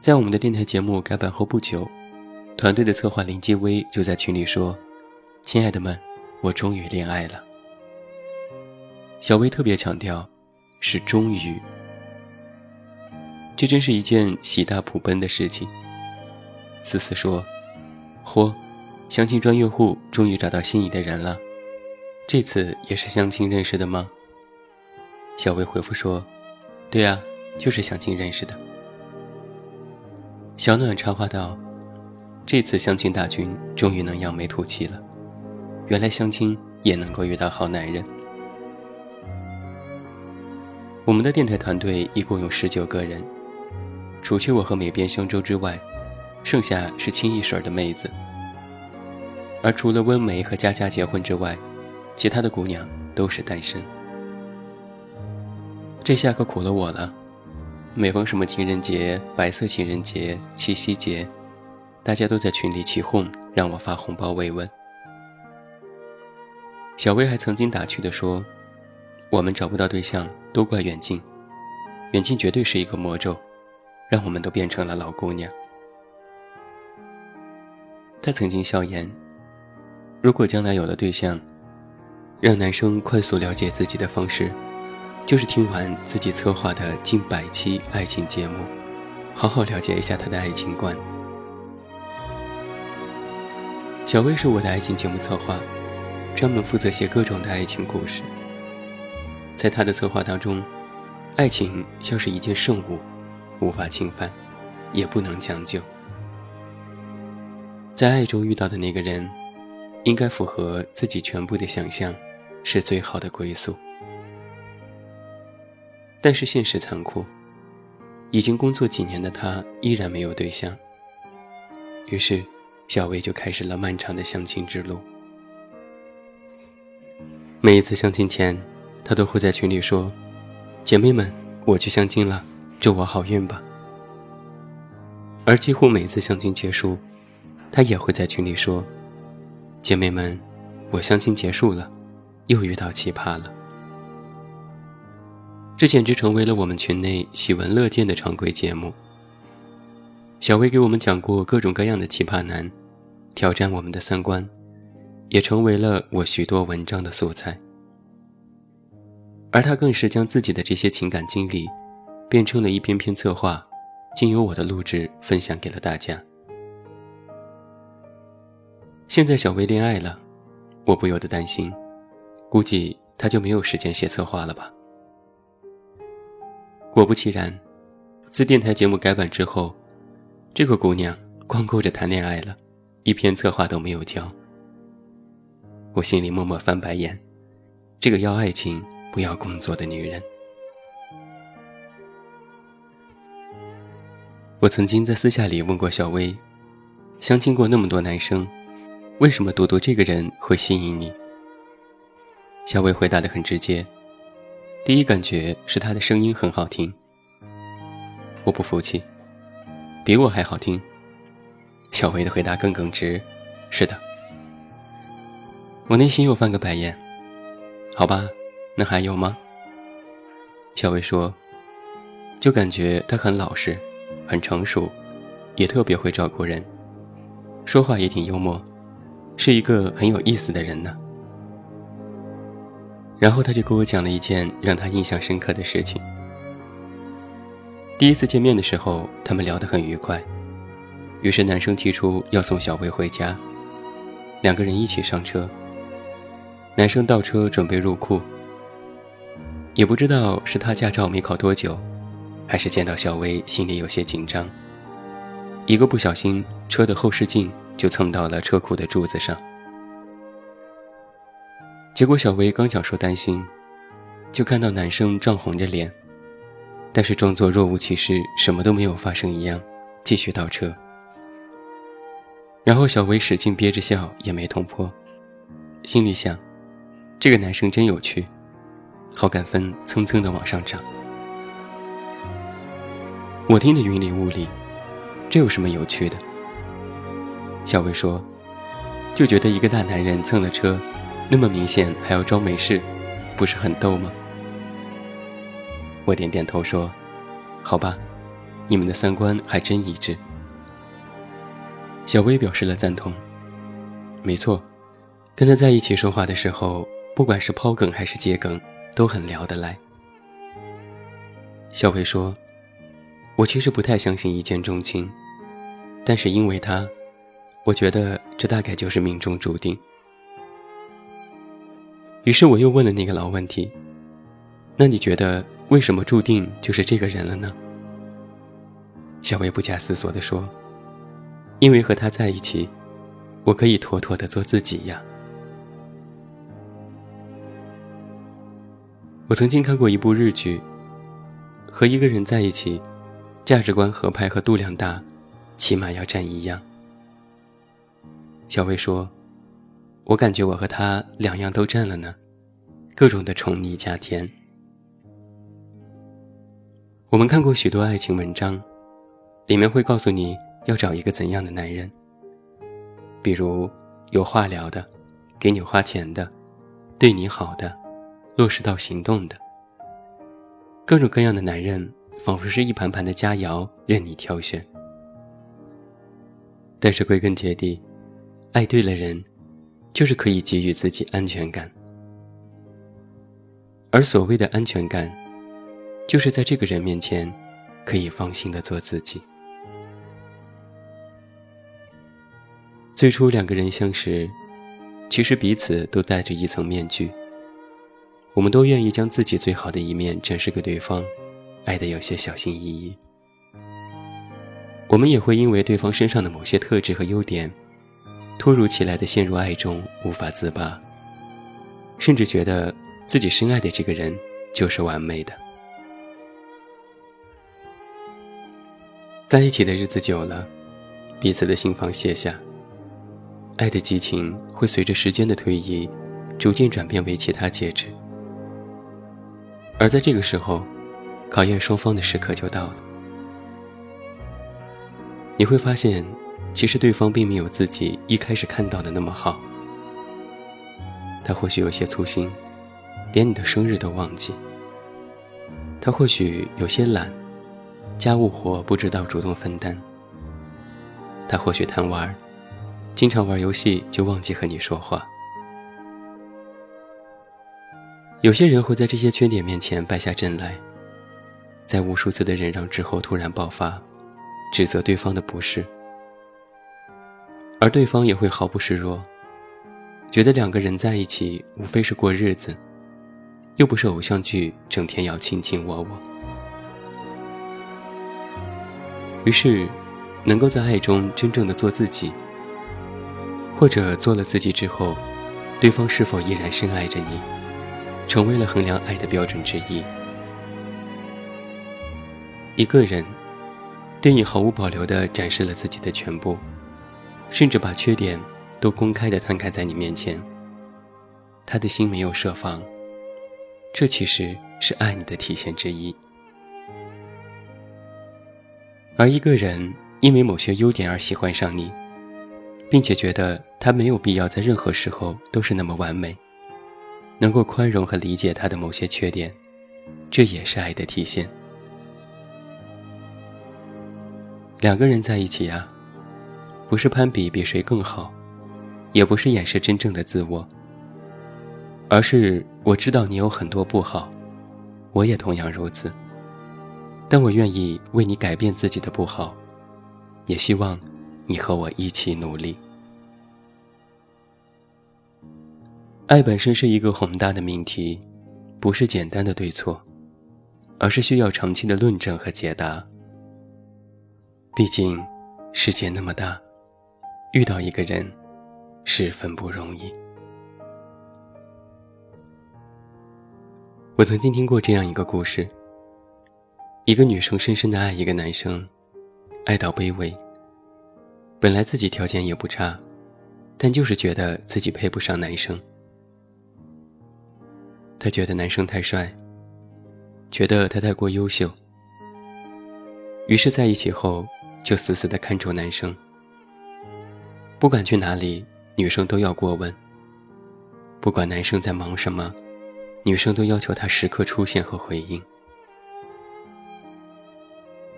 在我们的电台节目改版后不久，团队的策划林继威就在群里说：“亲爱的们，我终于恋爱了。”小薇特别强调，是终于。这真是一件喜大普奔的事情。思思说：“嚯，相亲专业户终于找到心仪的人了，这次也是相亲认识的吗？”小薇回复说：“对啊，就是相亲认识的。”小暖插话道：“这次相亲大军终于能扬眉吐气了，原来相亲也能够遇到好男人。”我们的电台团队一共有十九个人，除去我和美编香洲之外，剩下是清一水的妹子。而除了温梅和佳佳结婚之外，其他的姑娘都是单身。这下可苦了我了。每逢什么情人节、白色情人节、七夕节，大家都在群里起哄，让我发红包慰问。小薇还曾经打趣地说：“我们找不到对象，都怪远近，远近绝对是一个魔咒，让我们都变成了老姑娘。”她曾经笑言：“如果将来有了对象，让男生快速了解自己的方式。”就是听完自己策划的近百期爱情节目，好好了解一下他的爱情观。小薇是我的爱情节目策划，专门负责写各种的爱情故事。在他的策划当中，爱情像是一件圣物，无法侵犯，也不能将就。在爱中遇到的那个人，应该符合自己全部的想象，是最好的归宿。但是现实残酷，已经工作几年的他依然没有对象。于是，小薇就开始了漫长的相亲之路。每一次相亲前，她都会在群里说：“姐妹们，我去相亲了，祝我好运吧。”而几乎每次相亲结束，她也会在群里说：“姐妹们，我相亲结束了，又遇到奇葩了。”这简直成为了我们群内喜闻乐见的常规节目。小薇给我们讲过各种各样的奇葩男，挑战我们的三观，也成为了我许多文章的素材。而他更是将自己的这些情感经历，变成了一篇篇策划，经由我的录制分享给了大家。现在小薇恋爱了，我不由得担心，估计他就没有时间写策划了吧。果不其然，自电台节目改版之后，这个姑娘光顾着谈恋爱了，一篇策划都没有交。我心里默默翻白眼，这个要爱情不要工作的女人。我曾经在私下里问过小薇，相亲过那么多男生，为什么独独这个人会吸引你？小薇回答的很直接。第一感觉是他的声音很好听，我不服气，比我还好听。小薇的回答更耿直，是的。我内心又翻个白眼，好吧，那还有吗？小薇说，就感觉他很老实，很成熟，也特别会照顾人，说话也挺幽默，是一个很有意思的人呢。然后他就给我讲了一件让他印象深刻的事情。第一次见面的时候，他们聊得很愉快，于是男生提出要送小薇回家，两个人一起上车。男生倒车准备入库，也不知道是他驾照没考多久，还是见到小薇心里有些紧张，一个不小心，车的后视镜就蹭到了车库的柱子上。结果，小薇刚想说担心，就看到男生涨红着脸，但是装作若无其事、什么都没有发生一样，继续倒车，然后小薇使劲憋着笑，也没捅破，心里想：这个男生真有趣，好感分蹭蹭的往上涨。我听得云里雾里，这有什么有趣的？小薇说：“就觉得一个大男人蹭了车，那么明显还要装没事，不是很逗吗？”我点点头说：“好吧，你们的三观还真一致。”小薇表示了赞同。没错，跟他在一起说话的时候，不管是抛梗还是接梗，都很聊得来。小薇说。我其实不太相信一见钟情，但是因为他，我觉得这大概就是命中注定。于是我又问了那个老问题：“那你觉得为什么注定就是这个人了呢？”小薇不假思索地说：“因为和他在一起，我可以妥妥的做自己呀。”我曾经看过一部日剧，和一个人在一起。价值观合拍和度量大，起码要占一样。小薇说：“我感觉我和他两样都占了呢，各种的宠溺加甜。”我们看过许多爱情文章，里面会告诉你要找一个怎样的男人，比如有话聊的，给你花钱的，对你好的，落实到行动的，各种各样的男人。仿佛是一盘盘的佳肴，任你挑选。但是归根结底，爱对了人，就是可以给予自己安全感。而所谓的安全感，就是在这个人面前，可以放心的做自己。最初两个人相识，其实彼此都戴着一层面具。我们都愿意将自己最好的一面展示给对方。爱的有些小心翼翼，我们也会因为对方身上的某些特质和优点，突如其来的陷入爱中无法自拔，甚至觉得自己深爱的这个人就是完美的。在一起的日子久了，彼此的心房卸下，爱的激情会随着时间的推移，逐渐转变为其他介质，而在这个时候。考验双方的时刻就到了。你会发现，其实对方并没有自己一开始看到的那么好。他或许有些粗心，连你的生日都忘记；他或许有些懒，家务活不知道主动分担；他或许贪玩，经常玩游戏就忘记和你说话。有些人会在这些缺点面前败下阵来。在无数次的忍让之后，突然爆发，指责对方的不是，而对方也会毫不示弱，觉得两个人在一起无非是过日子，又不是偶像剧，整天要卿卿我我。于是，能够在爱中真正的做自己，或者做了自己之后，对方是否依然深爱着你，成为了衡量爱的标准之一。一个人对你毫无保留地展示了自己的全部，甚至把缺点都公开地摊开在你面前。他的心没有设防，这其实是爱你的体现之一。而一个人因为某些优点而喜欢上你，并且觉得他没有必要在任何时候都是那么完美，能够宽容和理解他的某些缺点，这也是爱的体现。两个人在一起呀，不是攀比比谁更好，也不是掩饰真正的自我，而是我知道你有很多不好，我也同样如此。但我愿意为你改变自己的不好，也希望你和我一起努力。爱本身是一个宏大的命题，不是简单的对错，而是需要长期的论证和解答。毕竟，世界那么大，遇到一个人十分不容易。我曾经听过这样一个故事：一个女生深深的爱一个男生，爱到卑微，本来自己条件也不差，但就是觉得自己配不上男生。她觉得男生太帅，觉得他太过优秀，于是在一起后就死死的看住男生。不管去哪里，女生都要过问。不管男生在忙什么，女生都要求他时刻出现和回应。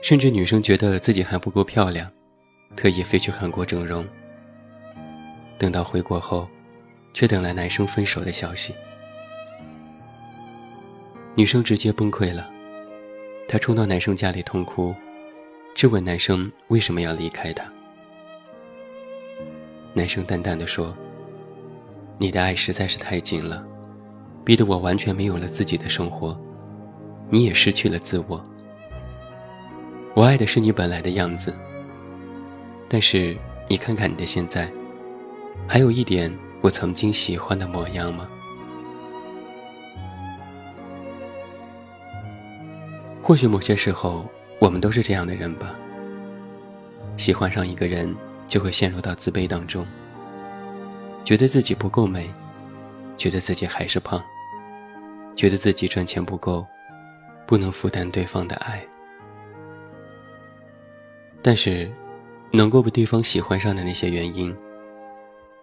甚至女生觉得自己还不够漂亮，特意飞去韩国整容。等到回国后，却等来男生分手的消息。女生直接崩溃了，她冲到男生家里痛哭，质问男生为什么要离开她。男生淡淡的说：“你的爱实在是太紧了，逼得我完全没有了自己的生活，你也失去了自我。我爱的是你本来的样子，但是你看看你的现在，还有一点我曾经喜欢的模样吗？或许某些时候，我们都是这样的人吧，喜欢上一个人。”就会陷入到自卑当中，觉得自己不够美，觉得自己还是胖，觉得自己赚钱不够，不能负担对方的爱。但是，能够被对方喜欢上的那些原因，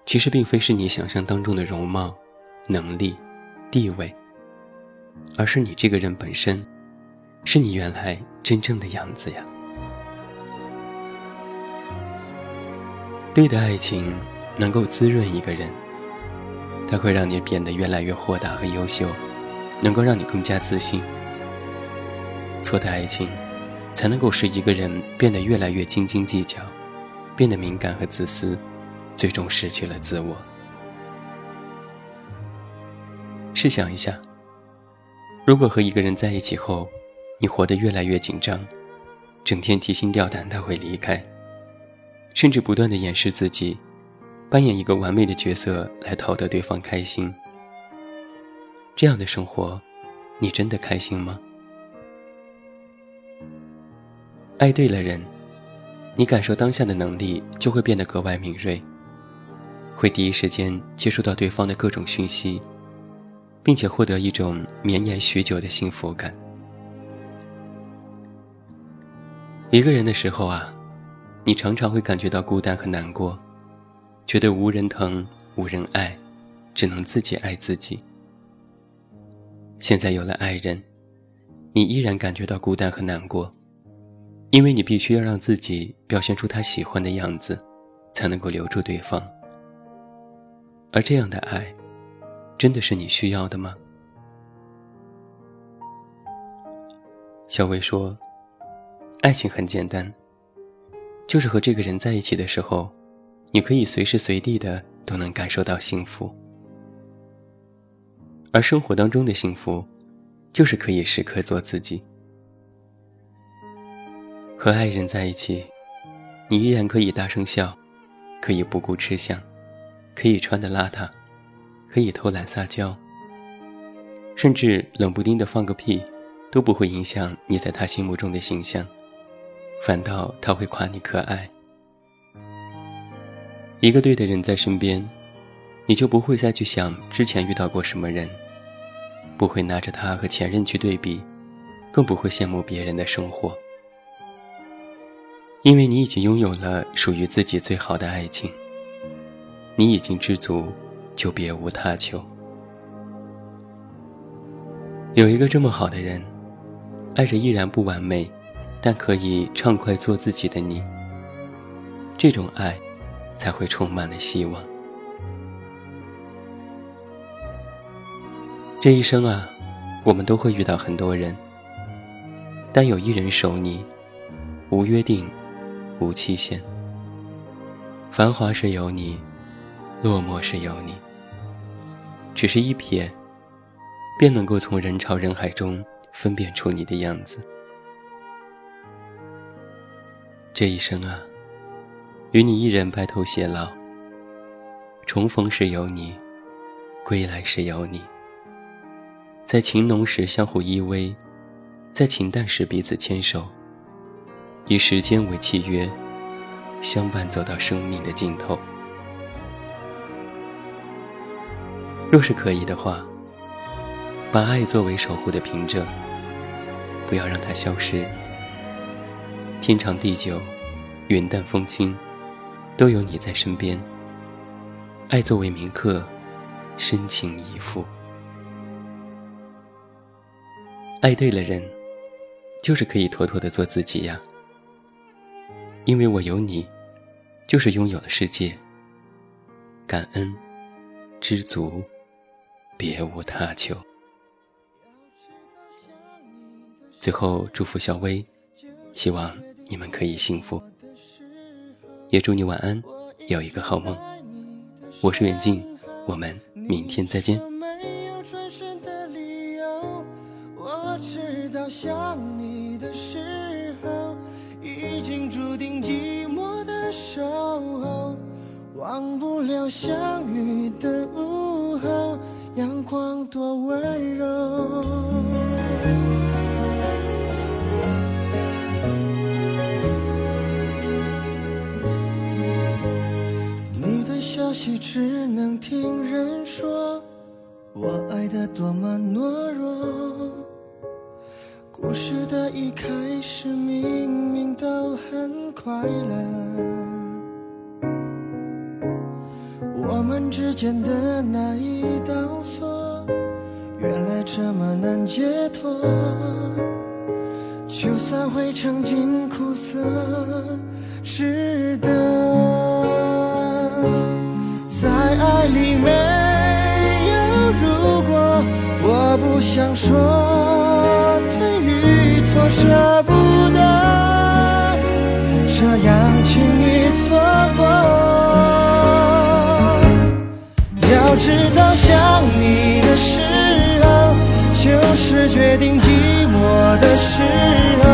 其实并非是你想象当中的容貌、能力、地位，而是你这个人本身，是你原来真正的样子呀。对的爱情能够滋润一个人，它会让你变得越来越豁达和优秀，能够让你更加自信。错的爱情，才能够使一个人变得越来越斤斤计较，变得敏感和自私，最终失去了自我。试想一下，如果和一个人在一起后，你活得越来越紧张，整天提心吊胆他会离开。甚至不断的掩饰自己，扮演一个完美的角色来讨得对方开心。这样的生活，你真的开心吗？爱对了人，你感受当下的能力就会变得格外敏锐，会第一时间接触到对方的各种讯息，并且获得一种绵延许久的幸福感。一个人的时候啊。你常常会感觉到孤单和难过，觉得无人疼、无人爱，只能自己爱自己。现在有了爱人，你依然感觉到孤单和难过，因为你必须要让自己表现出他喜欢的样子，才能够留住对方。而这样的爱，真的是你需要的吗？小薇说：“爱情很简单。”就是和这个人在一起的时候，你可以随时随地的都能感受到幸福。而生活当中的幸福，就是可以时刻做自己。和爱人在一起，你依然可以大声笑，可以不顾吃相，可以穿的邋遢，可以偷懒撒娇，甚至冷不丁的放个屁，都不会影响你在他心目中的形象。反倒他会夸你可爱。一个对的人在身边，你就不会再去想之前遇到过什么人，不会拿着他和前任去对比，更不会羡慕别人的生活，因为你已经拥有了属于自己最好的爱情。你已经知足，就别无他求。有一个这么好的人，爱着依然不完美。但可以畅快做自己的你，这种爱才会充满了希望。这一生啊，我们都会遇到很多人，但有一人守你，无约定，无期限。繁华时有你，落寞时有你。只是一瞥，便能够从人潮人海中分辨出你的样子。这一生啊，与你一人白头偕老。重逢时有你，归来时有你。在情浓时相互依偎，在情淡时彼此牵手。以时间为契约，相伴走到生命的尽头。若是可以的话，把爱作为守护的凭证，不要让它消失。天长地久，云淡风轻，都有你在身边。爱作为铭刻，深情以赴。爱对了人，就是可以妥妥的做自己呀。因为我有你，就是拥有了世界。感恩，知足，别无他求。最后祝福小薇，希望你们可以幸福，也祝你晚安，有一个好梦。我是远近，我们明天再见。我知道想你的时候，已经注定寂寞的守候，忘不了相遇的午后，阳光多温柔。只能听人说，我爱的多么懦弱。故事的一开始，明明都很快乐。我们之间的那一道锁，原来这么难解脱。就算会尝尽苦涩，值得。爱里没有如果，我不想说。对与错舍不得这样轻易错过。要知道，想你的时候，就是决定寂寞的时候。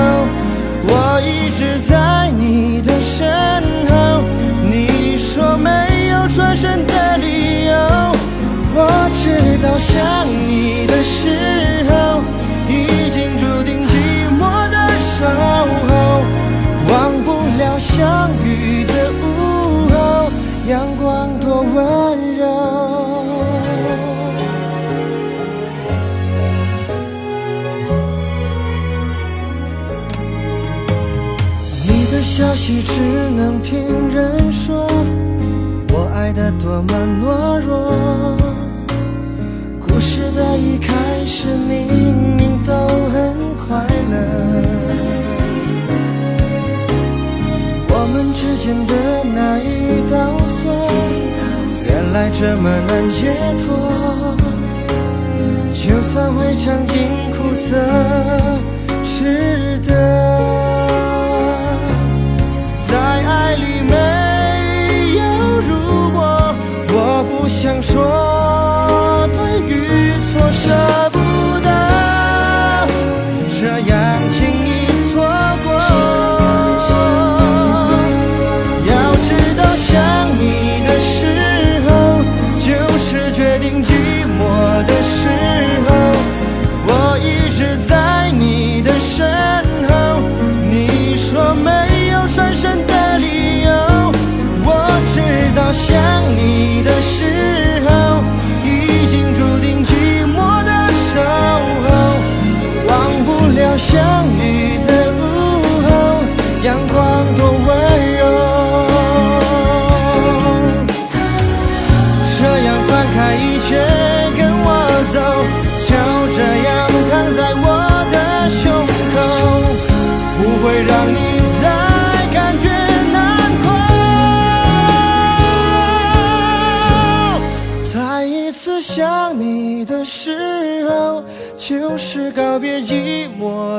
我一直在你的身直到，想你的时候，已经注定寂寞的。守候，忘不了相遇的午后，阳光多温柔。你的消息只能听人说，我爱的多么懦弱。的一开始，明明都很快乐。我们之间的那一道锁，原来这么难解脱。就算会尝尽苦涩，值得。在爱里没有如果，我不想说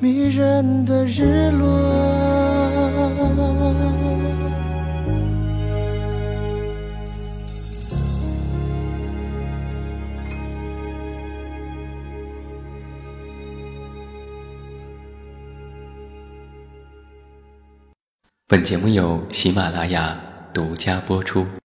迷人的日落。本节目由喜马拉雅独家播出。